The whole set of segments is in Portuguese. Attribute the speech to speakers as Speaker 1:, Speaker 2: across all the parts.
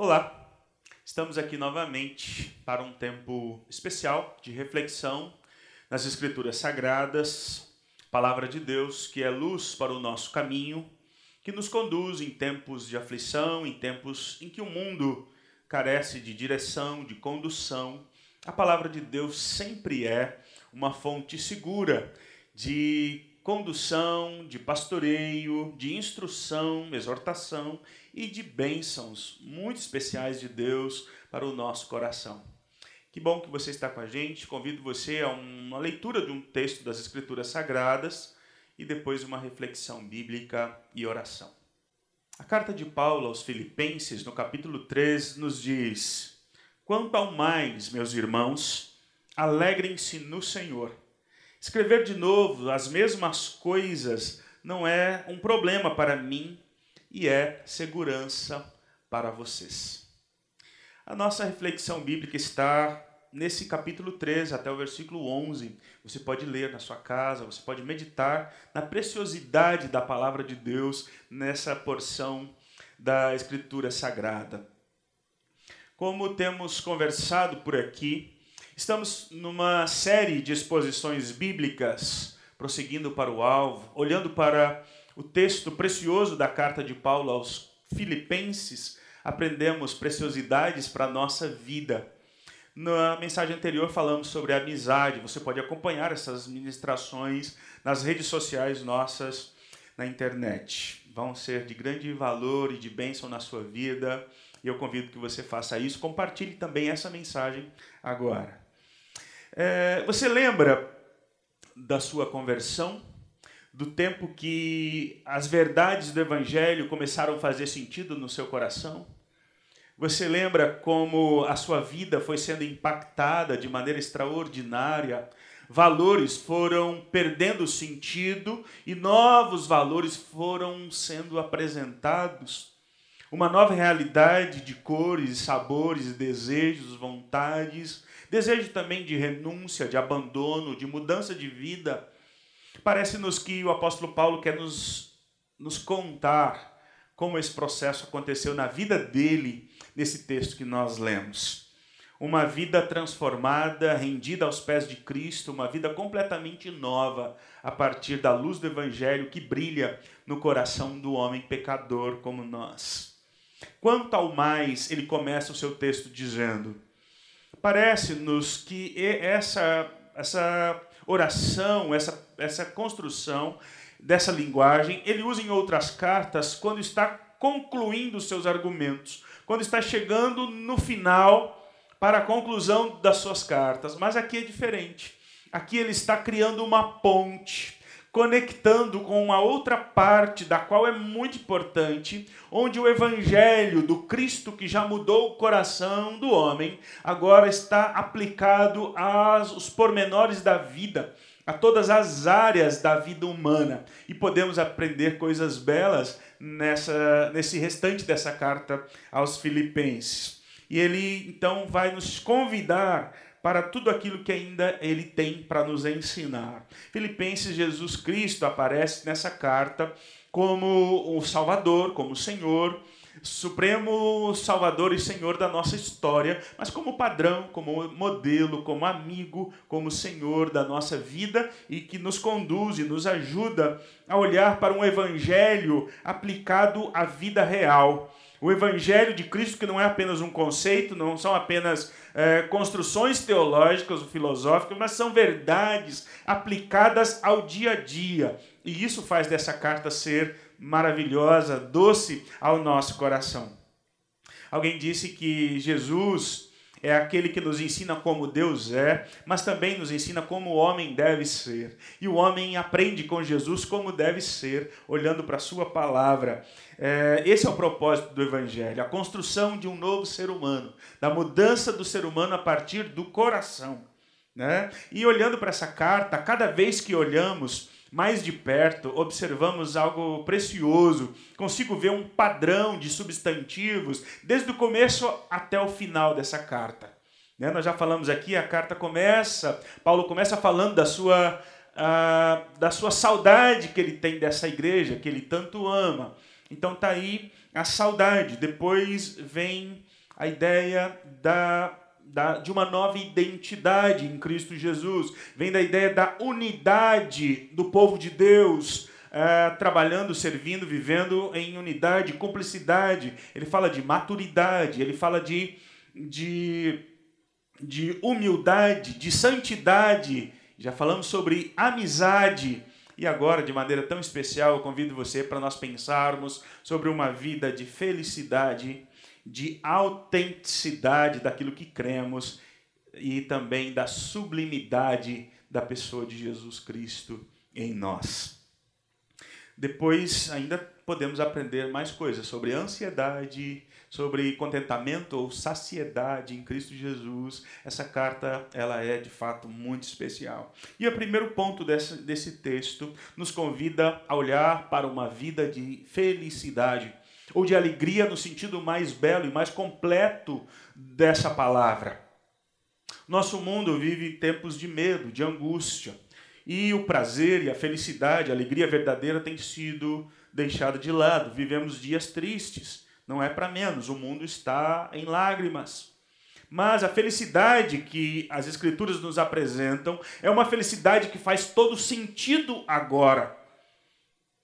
Speaker 1: Olá, estamos aqui novamente para um tempo especial de reflexão nas Escrituras Sagradas, Palavra de Deus, que é luz para o nosso caminho, que nos conduz em tempos de aflição, em tempos em que o mundo carece de direção, de condução. A Palavra de Deus sempre é uma fonte segura de condução, de pastoreio, de instrução, exortação e de bênçãos muito especiais de Deus para o nosso coração. Que bom que você está com a gente. Convido você a uma leitura de um texto das Escrituras Sagradas e depois uma reflexão bíblica e oração. A carta de Paulo aos Filipenses, no capítulo 3, nos diz: Quanto ao mais, meus irmãos, alegrem-se no Senhor. Escrever de novo as mesmas coisas não é um problema para mim e é segurança para vocês. A nossa reflexão bíblica está nesse capítulo 3 até o versículo 11. Você pode ler na sua casa, você pode meditar na preciosidade da palavra de Deus nessa porção da Escritura Sagrada. Como temos conversado por aqui, Estamos numa série de exposições bíblicas, prosseguindo para o alvo, olhando para o texto precioso da carta de Paulo aos Filipenses, aprendemos preciosidades para a nossa vida. Na mensagem anterior falamos sobre amizade. Você pode acompanhar essas ministrações nas redes sociais nossas na internet. Vão ser de grande valor e de bênção na sua vida. E eu convido que você faça isso. Compartilhe também essa mensagem agora. É, você lembra da sua conversão? Do tempo que as verdades do Evangelho começaram a fazer sentido no seu coração? Você lembra como a sua vida foi sendo impactada de maneira extraordinária? Valores foram perdendo sentido e novos valores foram sendo apresentados. Uma nova realidade de cores, sabores, desejos, vontades Desejo também de renúncia, de abandono, de mudança de vida. Parece-nos que o apóstolo Paulo quer nos, nos contar como esse processo aconteceu na vida dele, nesse texto que nós lemos. Uma vida transformada, rendida aos pés de Cristo, uma vida completamente nova a partir da luz do Evangelho que brilha no coração do homem pecador como nós. Quanto ao mais, ele começa o seu texto dizendo: Parece-nos que essa, essa oração, essa, essa construção dessa linguagem, ele usa em outras cartas quando está concluindo seus argumentos, quando está chegando no final para a conclusão das suas cartas. Mas aqui é diferente. Aqui ele está criando uma ponte conectando com uma outra parte da qual é muito importante, onde o evangelho do Cristo que já mudou o coração do homem, agora está aplicado aos pormenores da vida, a todas as áreas da vida humana. E podemos aprender coisas belas nessa nesse restante dessa carta aos Filipenses. E ele então vai nos convidar para tudo aquilo que ainda ele tem para nos ensinar. Filipenses, Jesus Cristo aparece nessa carta como o Salvador, como o Senhor, Supremo Salvador e Senhor da nossa história, mas como padrão, como modelo, como amigo, como Senhor da nossa vida e que nos conduz e nos ajuda a olhar para um evangelho aplicado à vida real. O Evangelho de Cristo, que não é apenas um conceito, não são apenas é, construções teológicas ou filosóficas, mas são verdades aplicadas ao dia a dia. E isso faz dessa carta ser maravilhosa, doce ao nosso coração. Alguém disse que Jesus é aquele que nos ensina como Deus é, mas também nos ensina como o homem deve ser. E o homem aprende com Jesus como deve ser, olhando para a sua palavra. É, esse é o propósito do Evangelho, a construção de um novo ser humano, da mudança do ser humano a partir do coração. Né? E olhando para essa carta, cada vez que olhamos, mais de perto, observamos algo precioso. Consigo ver um padrão de substantivos desde o começo até o final dessa carta. Né? Nós já falamos aqui, a carta começa, Paulo começa falando da sua, uh, da sua saudade que ele tem dessa igreja, que ele tanto ama. Então está aí a saudade, depois vem a ideia da, da, de uma nova identidade em Cristo Jesus, vem da ideia da unidade do povo de Deus, é, trabalhando, servindo, vivendo em unidade, cumplicidade. Ele fala de maturidade, ele fala de, de, de humildade, de santidade. Já falamos sobre amizade. E agora, de maneira tão especial, eu convido você para nós pensarmos sobre uma vida de felicidade, de autenticidade daquilo que cremos e também da sublimidade da pessoa de Jesus Cristo em nós. Depois, ainda podemos aprender mais coisas sobre ansiedade, sobre contentamento ou saciedade em Cristo Jesus. Essa carta ela é de fato muito especial. E o primeiro ponto desse, desse texto nos convida a olhar para uma vida de felicidade ou de alegria no sentido mais belo e mais completo dessa palavra. Nosso mundo vive tempos de medo, de angústia. E o prazer e a felicidade, a alegria verdadeira tem sido deixada de lado. Vivemos dias tristes, não é para menos. O mundo está em lágrimas. Mas a felicidade que as Escrituras nos apresentam é uma felicidade que faz todo sentido agora,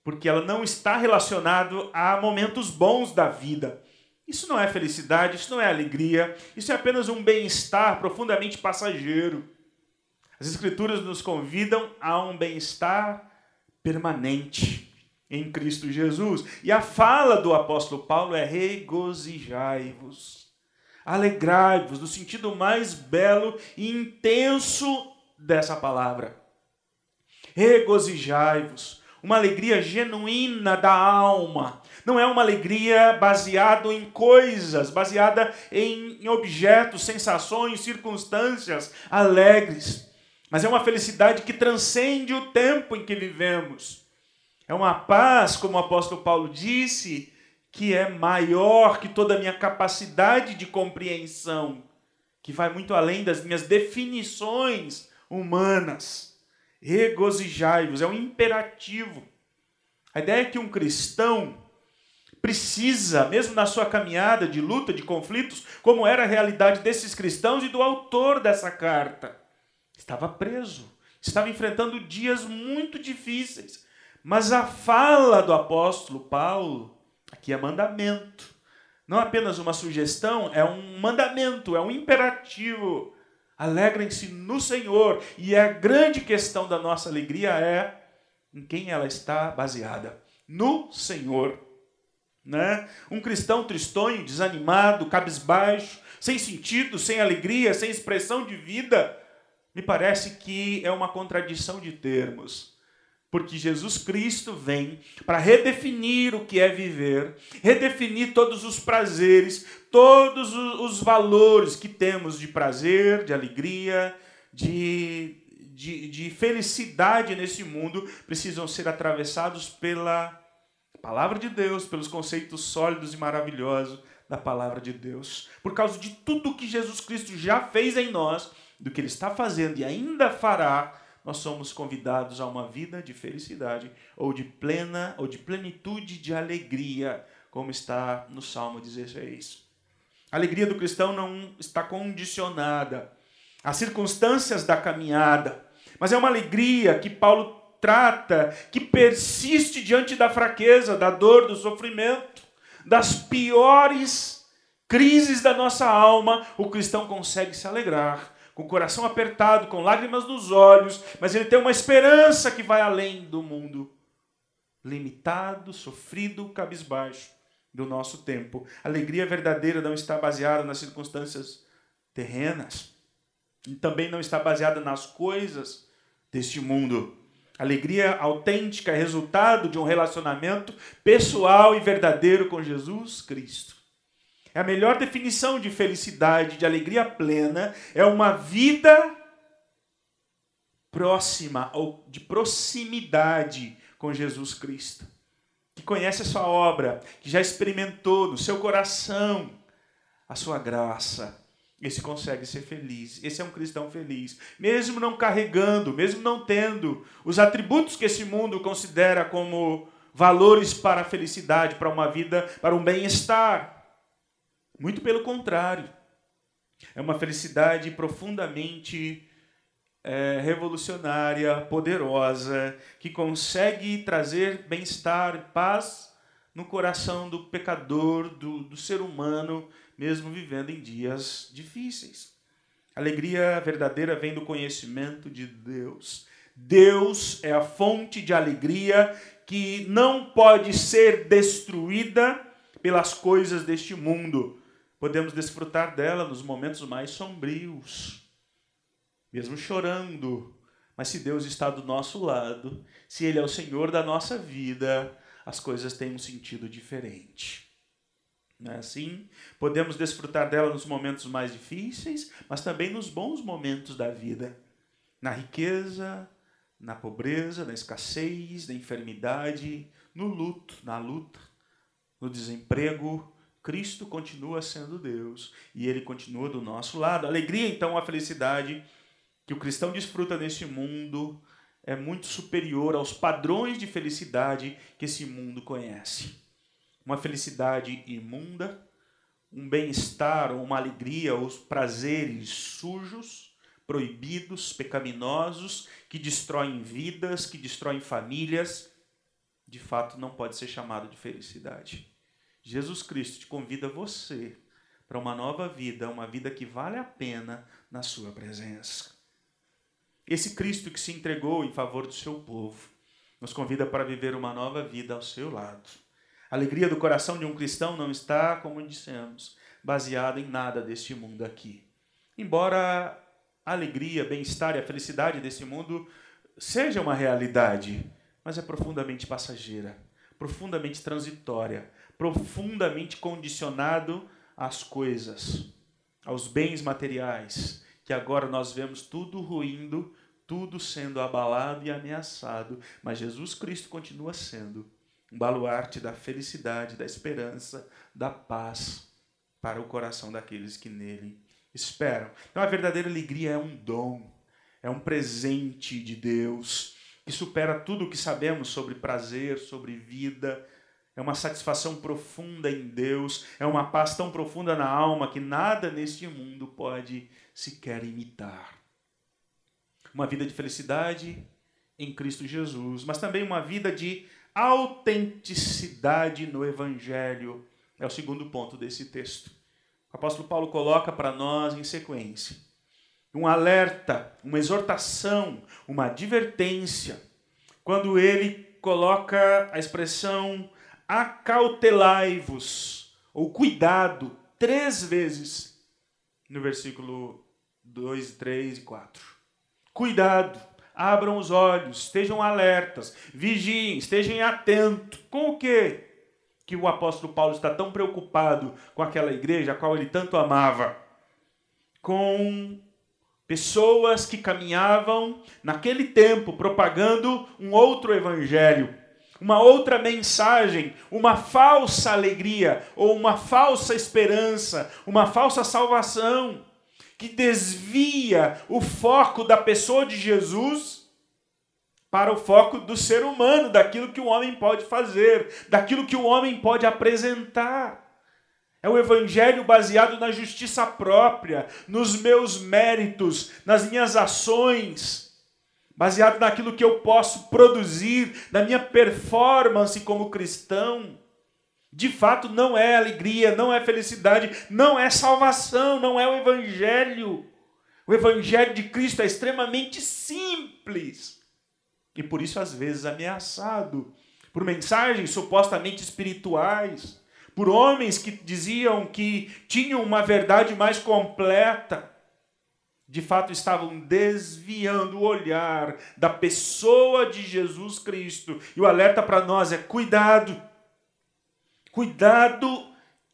Speaker 1: porque ela não está relacionada a momentos bons da vida. Isso não é felicidade, isso não é alegria, isso é apenas um bem-estar profundamente passageiro. As Escrituras nos convidam a um bem-estar permanente em Cristo Jesus. E a fala do apóstolo Paulo é: regozijai-vos, alegrai-vos, no sentido mais belo e intenso dessa palavra. Regozijai-vos, uma alegria genuína da alma. Não é uma alegria baseada em coisas, baseada em objetos, sensações, circunstâncias alegres mas é uma felicidade que transcende o tempo em que vivemos. É uma paz, como o apóstolo Paulo disse, que é maior que toda a minha capacidade de compreensão, que vai muito além das minhas definições humanas. Regozijai-vos, é um imperativo. A ideia é que um cristão precisa, mesmo na sua caminhada de luta, de conflitos, como era a realidade desses cristãos e do autor dessa carta Estava preso, estava enfrentando dias muito difíceis. Mas a fala do apóstolo Paulo, aqui é mandamento. Não apenas uma sugestão, é um mandamento, é um imperativo. Alegrem-se no Senhor. E a grande questão da nossa alegria é em quem ela está baseada. No Senhor. Né? Um cristão tristonho, desanimado, cabisbaixo, sem sentido, sem alegria, sem expressão de vida, me parece que é uma contradição de termos. Porque Jesus Cristo vem para redefinir o que é viver, redefinir todos os prazeres, todos os valores que temos de prazer, de alegria, de, de, de felicidade nesse mundo, precisam ser atravessados pela palavra de Deus, pelos conceitos sólidos e maravilhosos da palavra de Deus. Por causa de tudo que Jesus Cristo já fez em nós do que Ele está fazendo e ainda fará, nós somos convidados a uma vida de felicidade ou de plena ou de plenitude de alegria, como está no Salmo 16. A alegria do cristão não está condicionada às circunstâncias da caminhada, mas é uma alegria que Paulo trata, que persiste diante da fraqueza, da dor, do sofrimento, das piores crises da nossa alma, o cristão consegue se alegrar com o coração apertado, com lágrimas nos olhos, mas ele tem uma esperança que vai além do mundo limitado, sofrido, cabisbaixo do nosso tempo. A alegria verdadeira não está baseada nas circunstâncias terrenas e também não está baseada nas coisas deste mundo. Alegria autêntica é resultado de um relacionamento pessoal e verdadeiro com Jesus Cristo. É a melhor definição de felicidade, de alegria plena, é uma vida próxima ou de proximidade com Jesus Cristo. Que conhece a sua obra, que já experimentou no seu coração a sua graça. Esse consegue ser feliz. Esse é um cristão feliz. Mesmo não carregando, mesmo não tendo os atributos que esse mundo considera como valores para a felicidade, para uma vida, para um bem-estar. Muito pelo contrário. É uma felicidade profundamente é, revolucionária, poderosa, que consegue trazer bem-estar, paz no coração do pecador, do, do ser humano, mesmo vivendo em dias difíceis. Alegria verdadeira vem do conhecimento de Deus. Deus é a fonte de alegria que não pode ser destruída pelas coisas deste mundo. Podemos desfrutar dela nos momentos mais sombrios, mesmo chorando. Mas se Deus está do nosso lado, se Ele é o Senhor da nossa vida, as coisas têm um sentido diferente. Não é assim? Podemos desfrutar dela nos momentos mais difíceis, mas também nos bons momentos da vida. Na riqueza, na pobreza, na escassez, na enfermidade, no luto, na luta, no desemprego, Cristo continua sendo Deus e ele continua do nosso lado. A alegria, então, a felicidade que o cristão desfruta neste mundo é muito superior aos padrões de felicidade que esse mundo conhece. Uma felicidade imunda, um bem-estar, uma alegria, os prazeres sujos, proibidos, pecaminosos, que destroem vidas, que destroem famílias, de fato não pode ser chamado de felicidade. Jesus Cristo te convida você para uma nova vida, uma vida que vale a pena na sua presença. Esse Cristo que se entregou em favor do seu povo nos convida para viver uma nova vida ao seu lado. A alegria do coração de um cristão não está, como dissemos, baseada em nada deste mundo aqui. Embora a alegria, bem-estar e a felicidade desse mundo seja uma realidade, mas é profundamente passageira, profundamente transitória, profundamente condicionado às coisas, aos bens materiais, que agora nós vemos tudo ruindo, tudo sendo abalado e ameaçado, mas Jesus Cristo continua sendo um baluarte da felicidade, da esperança, da paz para o coração daqueles que nele esperam. Então a verdadeira alegria é um dom, é um presente de Deus que supera tudo o que sabemos sobre prazer, sobre vida. É uma satisfação profunda em Deus, é uma paz tão profunda na alma que nada neste mundo pode sequer imitar. Uma vida de felicidade em Cristo Jesus, mas também uma vida de autenticidade no Evangelho. É o segundo ponto desse texto. O apóstolo Paulo coloca para nós em sequência um alerta, uma exortação, uma advertência, quando ele coloca a expressão acautelai-vos, ou cuidado, três vezes, no versículo 2, 3 e 4. Cuidado, abram os olhos, estejam alertas, vigiem, estejam atentos. Com o quê? que o apóstolo Paulo está tão preocupado com aquela igreja a qual ele tanto amava, com pessoas que caminhavam naquele tempo propagando um outro evangelho, uma outra mensagem, uma falsa alegria ou uma falsa esperança, uma falsa salvação que desvia o foco da pessoa de Jesus para o foco do ser humano, daquilo que o homem pode fazer, daquilo que o homem pode apresentar. É o evangelho baseado na justiça própria, nos meus méritos, nas minhas ações, baseado naquilo que eu posso produzir, na minha performance como cristão. De fato, não é alegria, não é felicidade, não é salvação, não é o evangelho. O evangelho de Cristo é extremamente simples e por isso às vezes ameaçado por mensagens supostamente espirituais, por homens que diziam que tinham uma verdade mais completa. De fato, estavam desviando o olhar da pessoa de Jesus Cristo. E o alerta para nós é: cuidado. Cuidado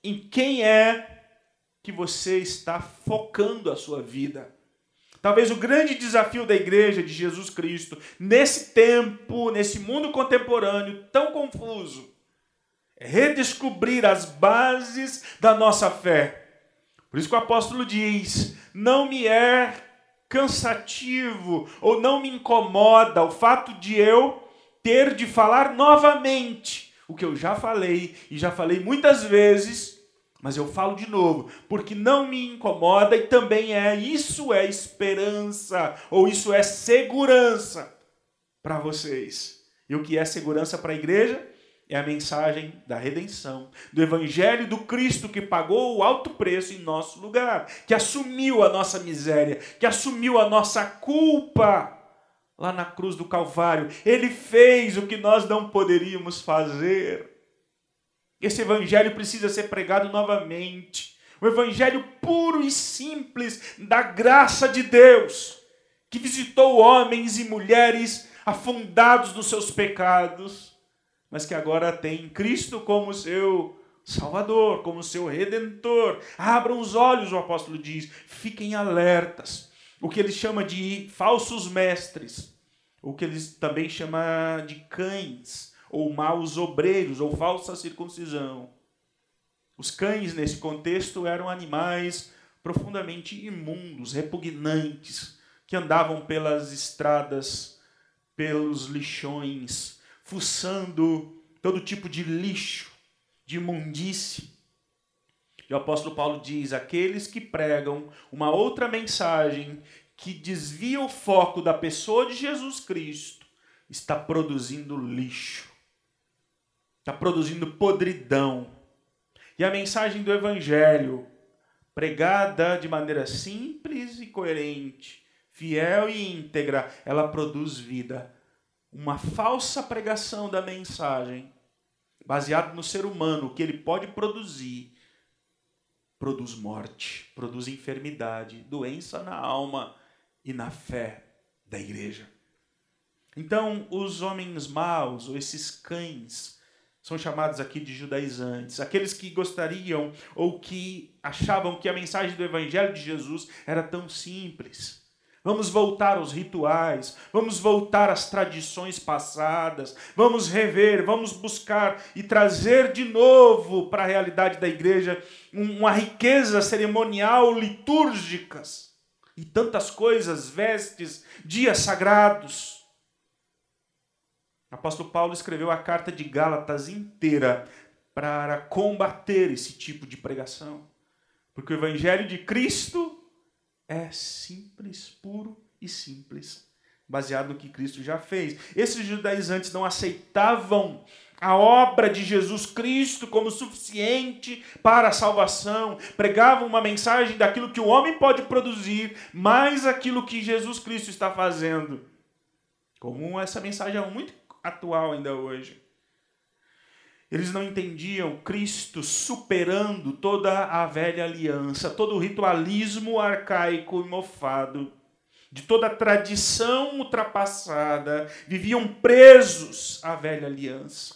Speaker 1: em quem é que você está focando a sua vida. Talvez o grande desafio da igreja de Jesus Cristo, nesse tempo, nesse mundo contemporâneo tão confuso, redescobrir as bases da nossa fé. Por isso que o apóstolo diz: não me é cansativo ou não me incomoda o fato de eu ter de falar novamente o que eu já falei e já falei muitas vezes, mas eu falo de novo, porque não me incomoda e também é isso é esperança ou isso é segurança para vocês. E o que é segurança para a igreja? É a mensagem da redenção, do evangelho do Cristo que pagou o alto preço em nosso lugar, que assumiu a nossa miséria, que assumiu a nossa culpa lá na cruz do Calvário. Ele fez o que nós não poderíamos fazer. Esse evangelho precisa ser pregado novamente. O evangelho puro e simples da graça de Deus, que visitou homens e mulheres afundados nos seus pecados, mas que agora tem Cristo como seu Salvador, como seu Redentor. Abram os olhos, o apóstolo diz, fiquem alertas. O que ele chama de falsos mestres, o que ele também chama de cães, ou maus obreiros, ou falsa circuncisão. Os cães, nesse contexto, eram animais profundamente imundos, repugnantes, que andavam pelas estradas pelos lixões, fuçando todo tipo de lixo, de imundície. E o apóstolo Paulo diz: aqueles que pregam uma outra mensagem que desvia o foco da pessoa de Jesus Cristo está produzindo lixo, está produzindo podridão. E a mensagem do Evangelho, pregada de maneira simples e coerente, fiel e íntegra, ela produz vida. Uma falsa pregação da mensagem, baseada no ser humano, que ele pode produzir, produz morte, produz enfermidade, doença na alma e na fé da igreja. Então, os homens maus, ou esses cães, são chamados aqui de judaizantes, aqueles que gostariam ou que achavam que a mensagem do Evangelho de Jesus era tão simples Vamos voltar aos rituais, vamos voltar às tradições passadas, vamos rever, vamos buscar e trazer de novo para a realidade da igreja uma riqueza cerimonial, litúrgicas e tantas coisas, vestes, dias sagrados. O apóstolo Paulo escreveu a carta de Gálatas inteira para combater esse tipo de pregação, porque o evangelho de Cristo é simples, puro e simples, baseado no que Cristo já fez. Esses judaizantes não aceitavam a obra de Jesus Cristo como suficiente para a salvação, pregavam uma mensagem daquilo que o homem pode produzir, mais aquilo que Jesus Cristo está fazendo. Como essa mensagem é muito atual ainda hoje. Eles não entendiam Cristo superando toda a velha aliança, todo o ritualismo arcaico e mofado, de toda a tradição ultrapassada. Viviam presos à velha aliança.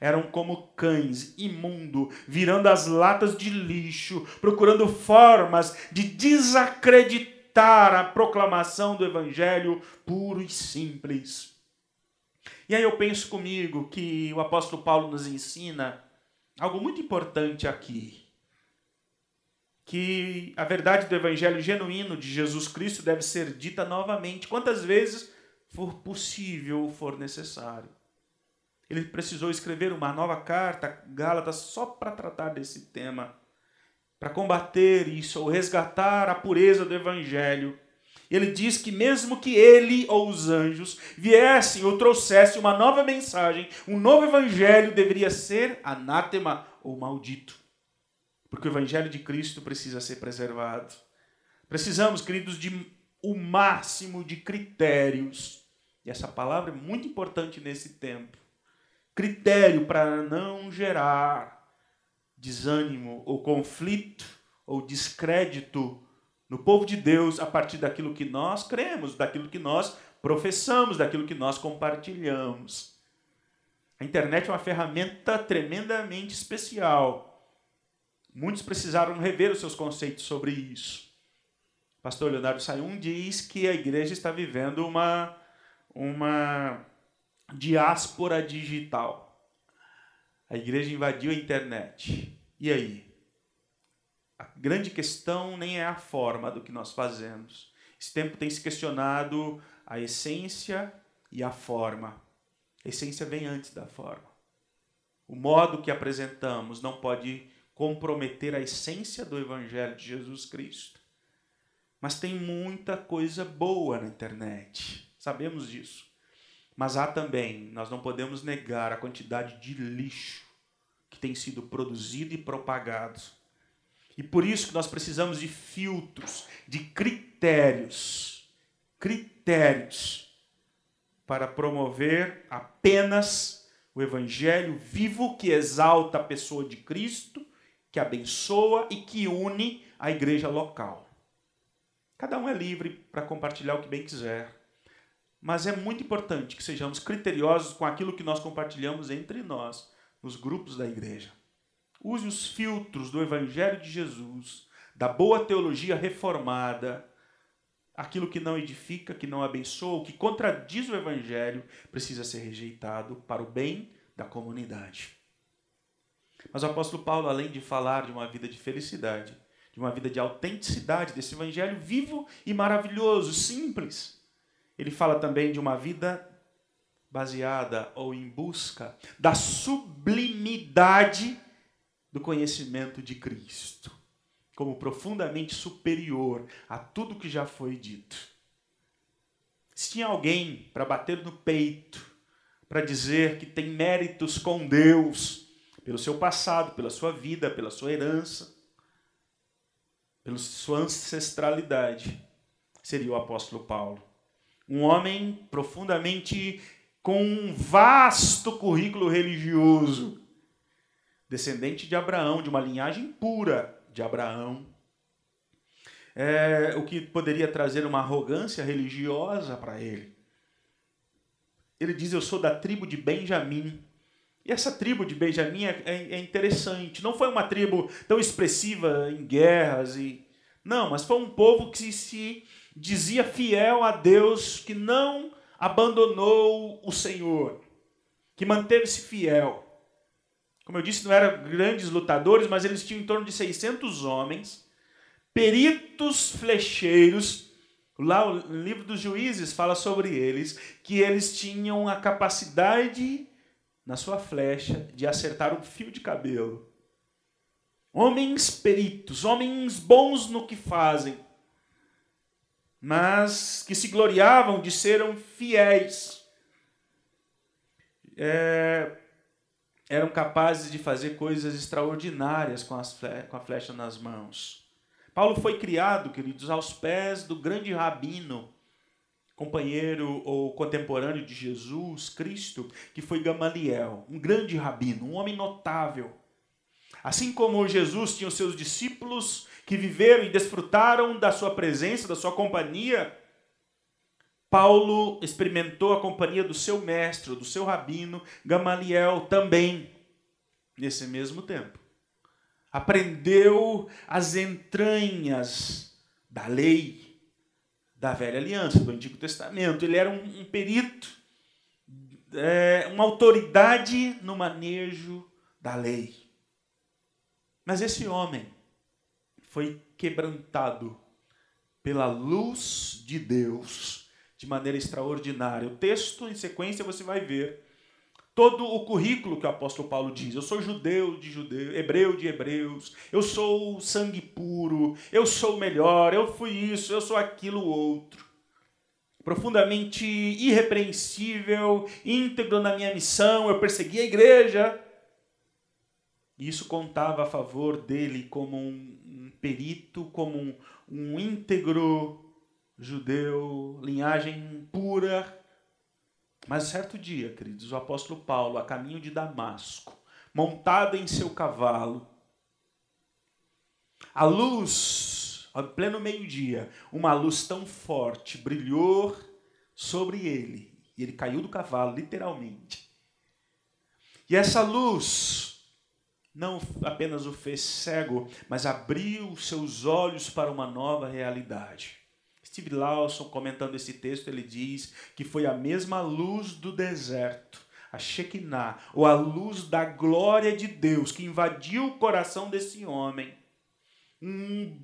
Speaker 1: Eram como cães, imundo, virando as latas de lixo, procurando formas de desacreditar a proclamação do evangelho puro e simples. E aí eu penso comigo que o apóstolo Paulo nos ensina algo muito importante aqui. Que a verdade do evangelho genuíno de Jesus Cristo deve ser dita novamente, quantas vezes for possível ou for necessário. Ele precisou escrever uma nova carta, Gálatas, só para tratar desse tema, para combater isso, ou resgatar a pureza do evangelho ele diz que mesmo que ele ou os anjos viessem ou trouxessem uma nova mensagem, um novo evangelho deveria ser anátema ou maldito. Porque o evangelho de Cristo precisa ser preservado. Precisamos, queridos, de o máximo de critérios. E essa palavra é muito importante nesse tempo. Critério para não gerar desânimo ou conflito ou descrédito no povo de Deus a partir daquilo que nós cremos, daquilo que nós professamos, daquilo que nós compartilhamos. A internet é uma ferramenta tremendamente especial. Muitos precisaram rever os seus conceitos sobre isso. O pastor Leonardo Sayun diz que a igreja está vivendo uma, uma diáspora digital. A igreja invadiu a internet. E aí? A grande questão nem é a forma do que nós fazemos. Esse tempo tem se questionado a essência e a forma. A essência vem antes da forma. O modo que apresentamos não pode comprometer a essência do Evangelho de Jesus Cristo. Mas tem muita coisa boa na internet, sabemos disso. Mas há também, nós não podemos negar a quantidade de lixo que tem sido produzido e propagado. E por isso que nós precisamos de filtros, de critérios, critérios para promover apenas o evangelho vivo que exalta a pessoa de Cristo, que abençoa e que une a igreja local. Cada um é livre para compartilhar o que bem quiser. Mas é muito importante que sejamos criteriosos com aquilo que nós compartilhamos entre nós, nos grupos da igreja. Use os filtros do Evangelho de Jesus, da boa teologia reformada. Aquilo que não edifica, que não abençoa, que contradiz o Evangelho, precisa ser rejeitado para o bem da comunidade. Mas o apóstolo Paulo, além de falar de uma vida de felicidade, de uma vida de autenticidade, desse Evangelho vivo e maravilhoso, simples, ele fala também de uma vida baseada ou em busca da sublimidade do conhecimento de Cristo, como profundamente superior a tudo que já foi dito. Se tinha alguém para bater no peito, para dizer que tem méritos com Deus, pelo seu passado, pela sua vida, pela sua herança, pela sua ancestralidade, seria o apóstolo Paulo um homem profundamente com um vasto currículo religioso, descendente de Abraão, de uma linhagem pura de Abraão. É, o que poderia trazer uma arrogância religiosa para ele. Ele diz: Eu sou da tribo de Benjamim. E essa tribo de Benjamim é, é, é interessante. Não foi uma tribo tão expressiva em guerras e não, mas foi um povo que se dizia fiel a Deus, que não abandonou o Senhor, que manteve-se fiel. Como eu disse, não eram grandes lutadores, mas eles tinham em torno de 600 homens, peritos flecheiros. Lá o livro dos juízes fala sobre eles, que eles tinham a capacidade, na sua flecha, de acertar um fio de cabelo. Homens peritos, homens bons no que fazem mas que se gloriavam de serem fiéis. É, eram capazes de fazer coisas extraordinárias com, as, com a flecha nas mãos. Paulo foi criado, queridos, aos pés do grande rabino, companheiro ou contemporâneo de Jesus Cristo, que foi Gamaliel, um grande rabino, um homem notável. Assim como Jesus tinha os seus discípulos que viveram e desfrutaram da sua presença, da sua companhia, Paulo experimentou a companhia do seu mestre, do seu rabino, Gamaliel, também, nesse mesmo tempo. Aprendeu as entranhas da lei, da velha aliança, do Antigo Testamento. Ele era um, um perito, é, uma autoridade no manejo da lei. Mas esse homem, foi quebrantado pela luz de Deus de maneira extraordinária. O texto, em sequência, você vai ver todo o currículo que o apóstolo Paulo diz. Eu sou judeu de judeu, hebreu de hebreus, eu sou sangue puro, eu sou o melhor, eu fui isso, eu sou aquilo outro. Profundamente irrepreensível, íntegro na minha missão, eu persegui a igreja. Isso contava a favor dele como um perito, como um, um íntegro judeu, linhagem pura. Mas certo dia, queridos, o apóstolo Paulo, a caminho de Damasco, montado em seu cavalo, a luz, ao pleno meio-dia, uma luz tão forte brilhou sobre ele, e ele caiu do cavalo, literalmente. E essa luz não apenas o fez cego, mas abriu seus olhos para uma nova realidade. Steve Lawson, comentando esse texto, ele diz que foi a mesma luz do deserto, a Shekinah, ou a luz da glória de Deus, que invadiu o coração desse homem. Um,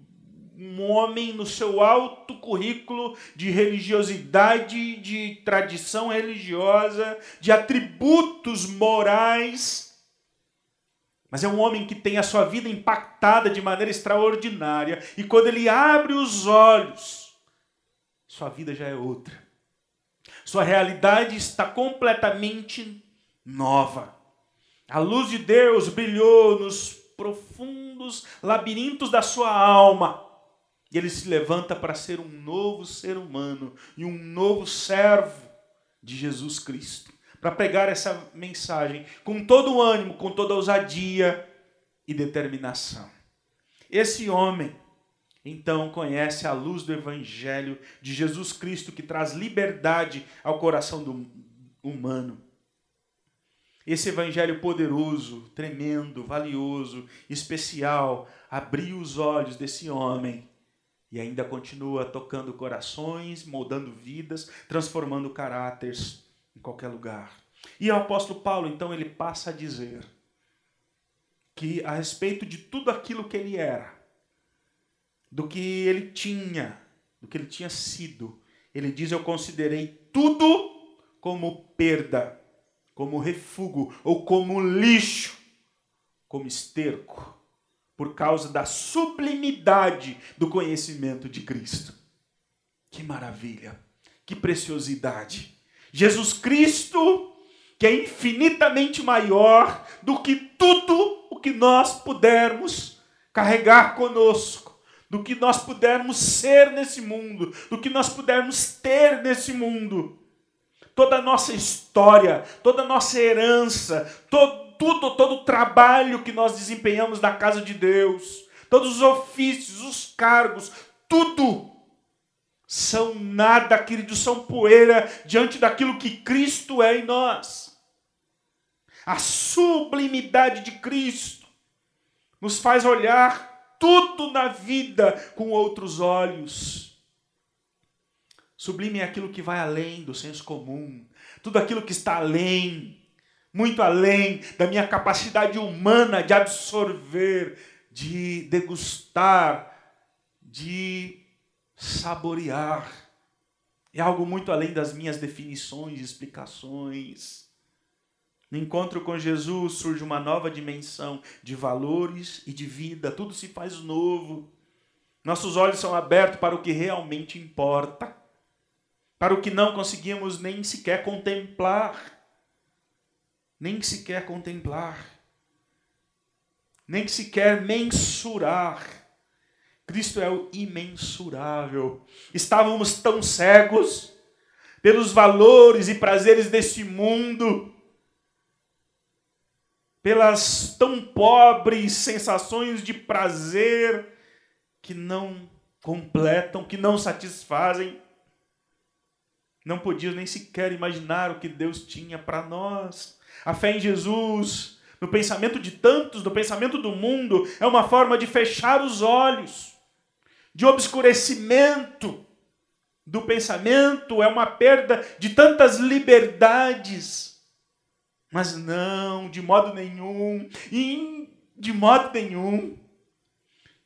Speaker 1: um homem no seu alto currículo de religiosidade, de tradição religiosa, de atributos morais. Mas é um homem que tem a sua vida impactada de maneira extraordinária. E quando ele abre os olhos, sua vida já é outra. Sua realidade está completamente nova. A luz de Deus brilhou nos profundos labirintos da sua alma. E ele se levanta para ser um novo ser humano e um novo servo de Jesus Cristo. Para pregar essa mensagem com todo o ânimo, com toda a ousadia e determinação. Esse homem, então, conhece a luz do Evangelho de Jesus Cristo que traz liberdade ao coração do humano. Esse evangelho poderoso, tremendo, valioso, especial, abriu os olhos desse homem e ainda continua tocando corações, moldando vidas, transformando caráteres em qualquer lugar. E o apóstolo Paulo, então, ele passa a dizer que a respeito de tudo aquilo que ele era, do que ele tinha, do que ele tinha sido, ele diz: Eu considerei tudo como perda, como refúgio ou como lixo, como esterco por causa da sublimidade do conhecimento de Cristo. Que maravilha, que preciosidade. Jesus Cristo, que é infinitamente maior do que tudo o que nós pudermos carregar conosco, do que nós pudermos ser nesse mundo, do que nós pudermos ter nesse mundo. Toda a nossa história, toda a nossa herança, todo tudo, todo o trabalho que nós desempenhamos na casa de Deus, todos os ofícios, os cargos, tudo são nada, queridos, são poeira diante daquilo que Cristo é em nós. A sublimidade de Cristo nos faz olhar tudo na vida com outros olhos. Sublime é aquilo que vai além do senso comum, tudo aquilo que está além muito além da minha capacidade humana de absorver, de degustar, de saborear. É algo muito além das minhas definições e explicações. No encontro com Jesus surge uma nova dimensão de valores e de vida, tudo se faz novo. Nossos olhos são abertos para o que realmente importa, para o que não conseguimos nem sequer contemplar nem sequer contemplar, nem sequer mensurar. Cristo é o imensurável. Estávamos tão cegos pelos valores e prazeres deste mundo, pelas tão pobres sensações de prazer que não completam, que não satisfazem. Não podíamos nem sequer imaginar o que Deus tinha para nós. A fé em Jesus, no pensamento de tantos, no pensamento do mundo, é uma forma de fechar os olhos, de obscurecimento do pensamento, é uma perda de tantas liberdades. Mas não, de modo nenhum, de modo nenhum.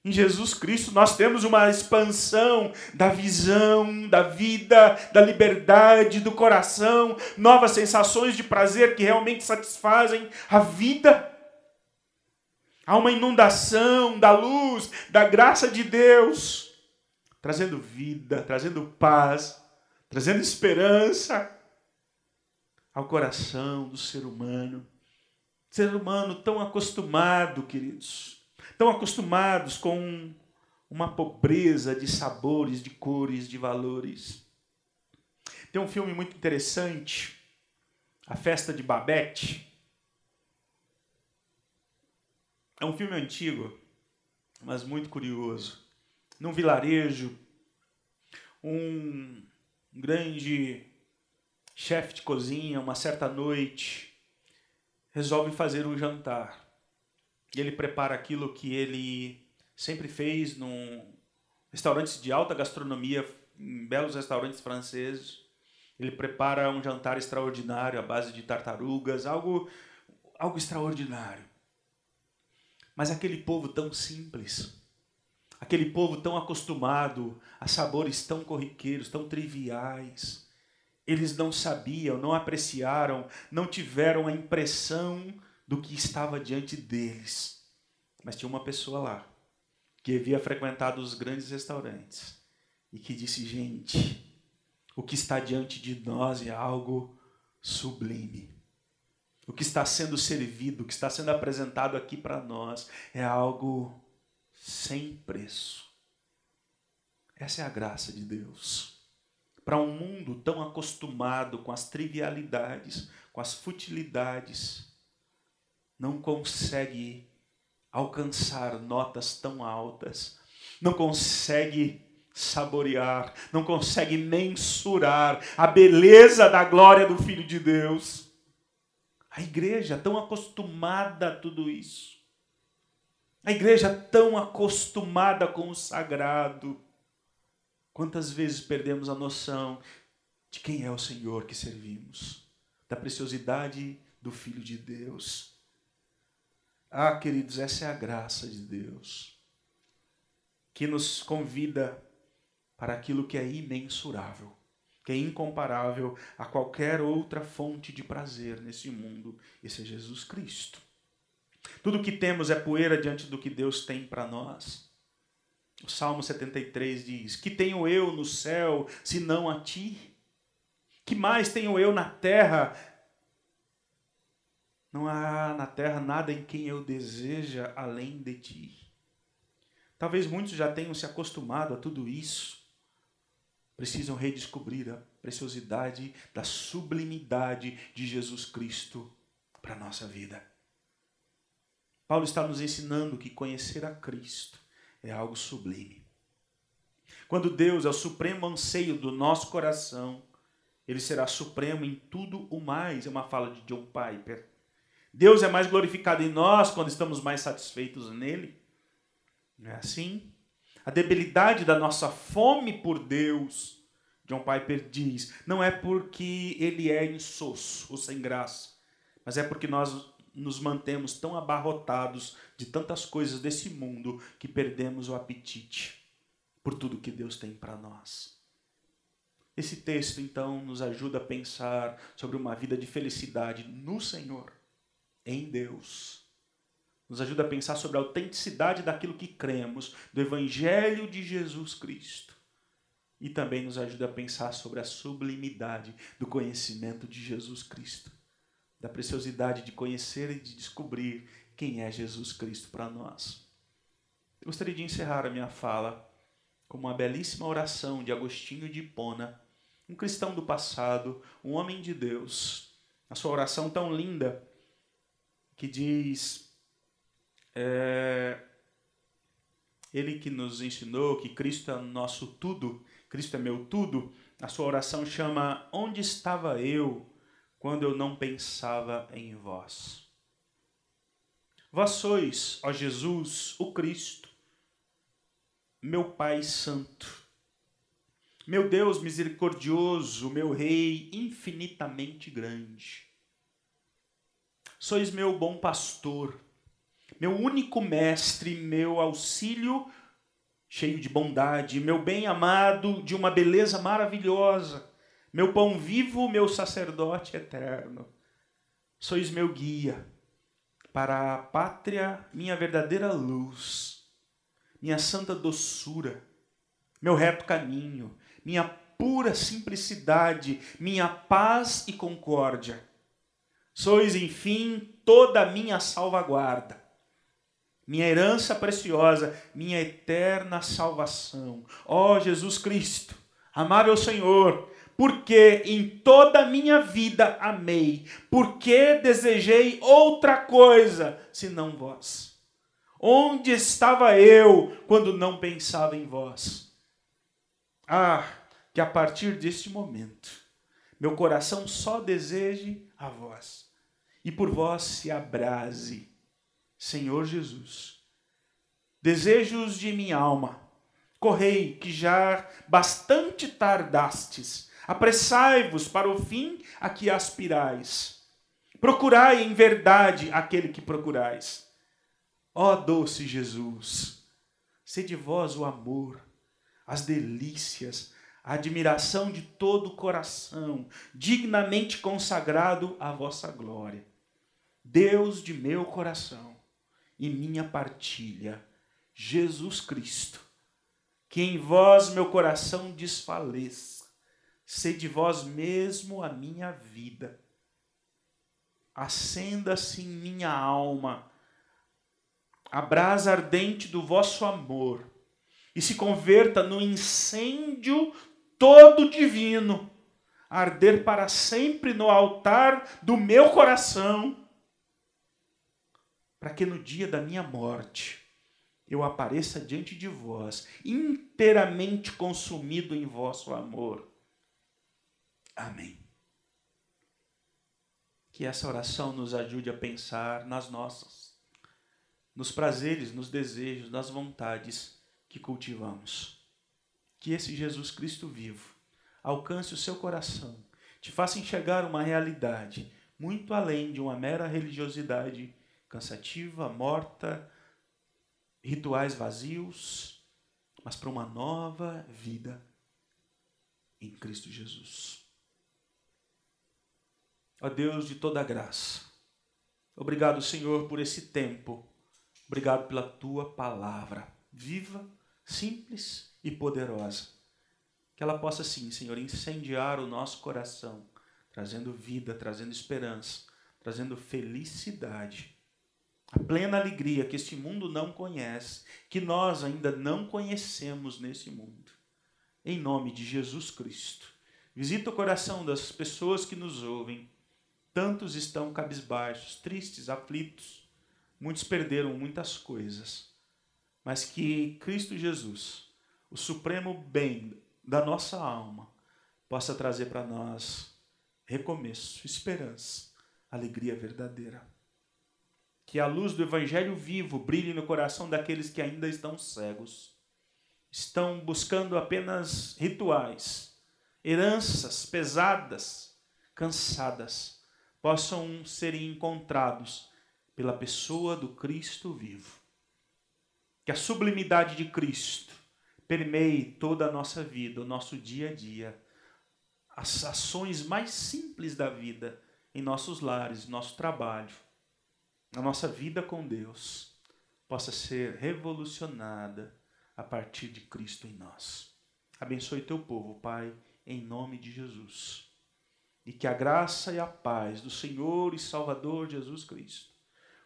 Speaker 1: Em Jesus Cristo nós temos uma expansão da visão, da vida, da liberdade, do coração, novas sensações de prazer que realmente satisfazem a vida. Há uma inundação da luz, da graça de Deus, trazendo vida, trazendo paz, trazendo esperança ao coração do ser humano. Ser humano tão acostumado, queridos, tão acostumados com uma pobreza de sabores, de cores, de valores. Tem um filme muito interessante, A Festa de Babette. É um filme antigo, mas muito curioso. Num vilarejo, um grande chefe de cozinha, uma certa noite, resolve fazer um jantar. E ele prepara aquilo que ele sempre fez num restaurantes de alta gastronomia, em belos restaurantes franceses. Ele prepara um jantar extraordinário à base de tartarugas, algo algo extraordinário. Mas aquele povo tão simples, Aquele povo tão acostumado a sabores tão corriqueiros, tão triviais. Eles não sabiam, não apreciaram, não tiveram a impressão do que estava diante deles. Mas tinha uma pessoa lá que havia frequentado os grandes restaurantes e que disse: Gente, o que está diante de nós é algo sublime. O que está sendo servido, o que está sendo apresentado aqui para nós é algo sem preço. Essa é a graça de Deus. Para um mundo tão acostumado com as trivialidades, com as futilidades, não consegue alcançar notas tão altas, não consegue saborear, não consegue mensurar a beleza da glória do Filho de Deus. A igreja tão acostumada a tudo isso. A igreja tão acostumada com o sagrado. Quantas vezes perdemos a noção de quem é o Senhor que servimos, da preciosidade do Filho de Deus. Ah, queridos, essa é a graça de Deus, que nos convida para aquilo que é imensurável, que é incomparável a qualquer outra fonte de prazer nesse mundo. Esse é Jesus Cristo. Tudo que temos é poeira diante do que Deus tem para nós. O Salmo 73 diz: Que tenho eu no céu, senão a ti? Que mais tenho eu na terra? Não há na terra nada em quem eu deseja além de ti. Talvez muitos já tenham se acostumado a tudo isso. Precisam redescobrir a preciosidade da sublimidade de Jesus Cristo para a nossa vida. Paulo está nos ensinando que conhecer a Cristo é algo sublime. Quando Deus é o supremo anseio do nosso coração, ele será supremo em tudo o mais. É uma fala de John Piper. Deus é mais glorificado em nós quando estamos mais satisfeitos nele. Não é assim? A debilidade da nossa fome por Deus, John Piper diz, não é porque ele é insosso ou sem graça, mas é porque nós nos mantemos tão abarrotados de tantas coisas desse mundo que perdemos o apetite por tudo que Deus tem para nós. Esse texto, então, nos ajuda a pensar sobre uma vida de felicidade no Senhor, em Deus. Nos ajuda a pensar sobre a autenticidade daquilo que cremos, do Evangelho de Jesus Cristo. E também nos ajuda a pensar sobre a sublimidade do conhecimento de Jesus Cristo da preciosidade de conhecer e de descobrir quem é Jesus Cristo para nós. Eu gostaria de encerrar a minha fala com uma belíssima oração de Agostinho de Hipona, um cristão do passado, um homem de Deus. A sua oração tão linda que diz: é, Ele que nos ensinou que Cristo é nosso tudo, Cristo é meu tudo. A sua oração chama Onde estava eu quando eu não pensava em vós. Vós sois, ó Jesus, o Cristo, meu Pai Santo, meu Deus misericordioso, meu Rei infinitamente grande. Sois meu bom pastor, meu único mestre, meu auxílio cheio de bondade, meu bem amado, de uma beleza maravilhosa meu pão vivo, meu sacerdote eterno. Sois meu guia. Para a pátria, minha verdadeira luz, minha santa doçura, meu reto caminho, minha pura simplicidade, minha paz e concórdia. Sois, enfim, toda a minha salvaguarda, minha herança preciosa, minha eterna salvação. Ó oh, Jesus Cristo, amável Senhor, porque em toda a minha vida amei, porque desejei outra coisa senão vós. Onde estava eu quando não pensava em vós? Ah, que a partir deste momento, meu coração só deseje a vós, e por vós se abrase, Senhor Jesus. Desejos de minha alma, correi, que já bastante tardastes Apressai-vos para o fim a que aspirais. Procurai em verdade aquele que procurais. Ó doce Jesus, Sede vós o amor, as delícias, a admiração de todo o coração, dignamente consagrado à vossa glória. Deus de meu coração e minha partilha, Jesus Cristo, que em vós meu coração desfaleça, sede vós mesmo a minha vida. Acenda-se em minha alma a brasa ardente do vosso amor e se converta no incêndio todo divino, arder para sempre no altar do meu coração, para que no dia da minha morte eu apareça diante de vós, inteiramente consumido em vosso amor. Amém. Que essa oração nos ajude a pensar nas nossas, nos prazeres, nos desejos, nas vontades que cultivamos que esse Jesus Cristo vivo alcance o seu coração, te faça enxergar uma realidade muito além de uma mera religiosidade cansativa, morta, rituais vazios, mas para uma nova vida em Cristo Jesus. Ó Deus de toda graça, obrigado, Senhor, por esse tempo, obrigado pela tua palavra viva, simples e poderosa. Que ela possa, sim, Senhor, incendiar o nosso coração, trazendo vida, trazendo esperança, trazendo felicidade, a plena alegria que este mundo não conhece, que nós ainda não conhecemos nesse mundo. Em nome de Jesus Cristo. Visita o coração das pessoas que nos ouvem. Tantos estão cabisbaixos, tristes, aflitos. Muitos perderam muitas coisas. Mas que Cristo Jesus o supremo bem da nossa alma possa trazer para nós recomeço, esperança, alegria verdadeira. Que a luz do Evangelho vivo brilhe no coração daqueles que ainda estão cegos, estão buscando apenas rituais, heranças pesadas, cansadas, possam ser encontrados pela pessoa do Cristo vivo. Que a sublimidade de Cristo permeie toda a nossa vida, o nosso dia a dia, as ações mais simples da vida, em nossos lares, nosso trabalho, a nossa vida com Deus, possa ser revolucionada a partir de Cristo em nós. Abençoe teu povo, Pai, em nome de Jesus. E que a graça e a paz do Senhor e Salvador Jesus Cristo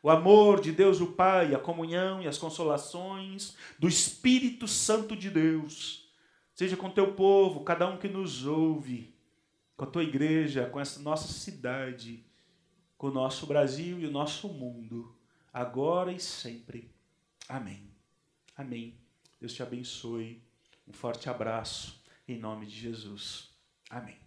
Speaker 1: o amor de Deus o Pai, a comunhão e as consolações do Espírito Santo de Deus, seja com teu povo, cada um que nos ouve, com a tua igreja, com essa nossa cidade, com o nosso Brasil e o nosso mundo, agora e sempre. Amém. Amém. Deus te abençoe. Um forte abraço em nome de Jesus. Amém.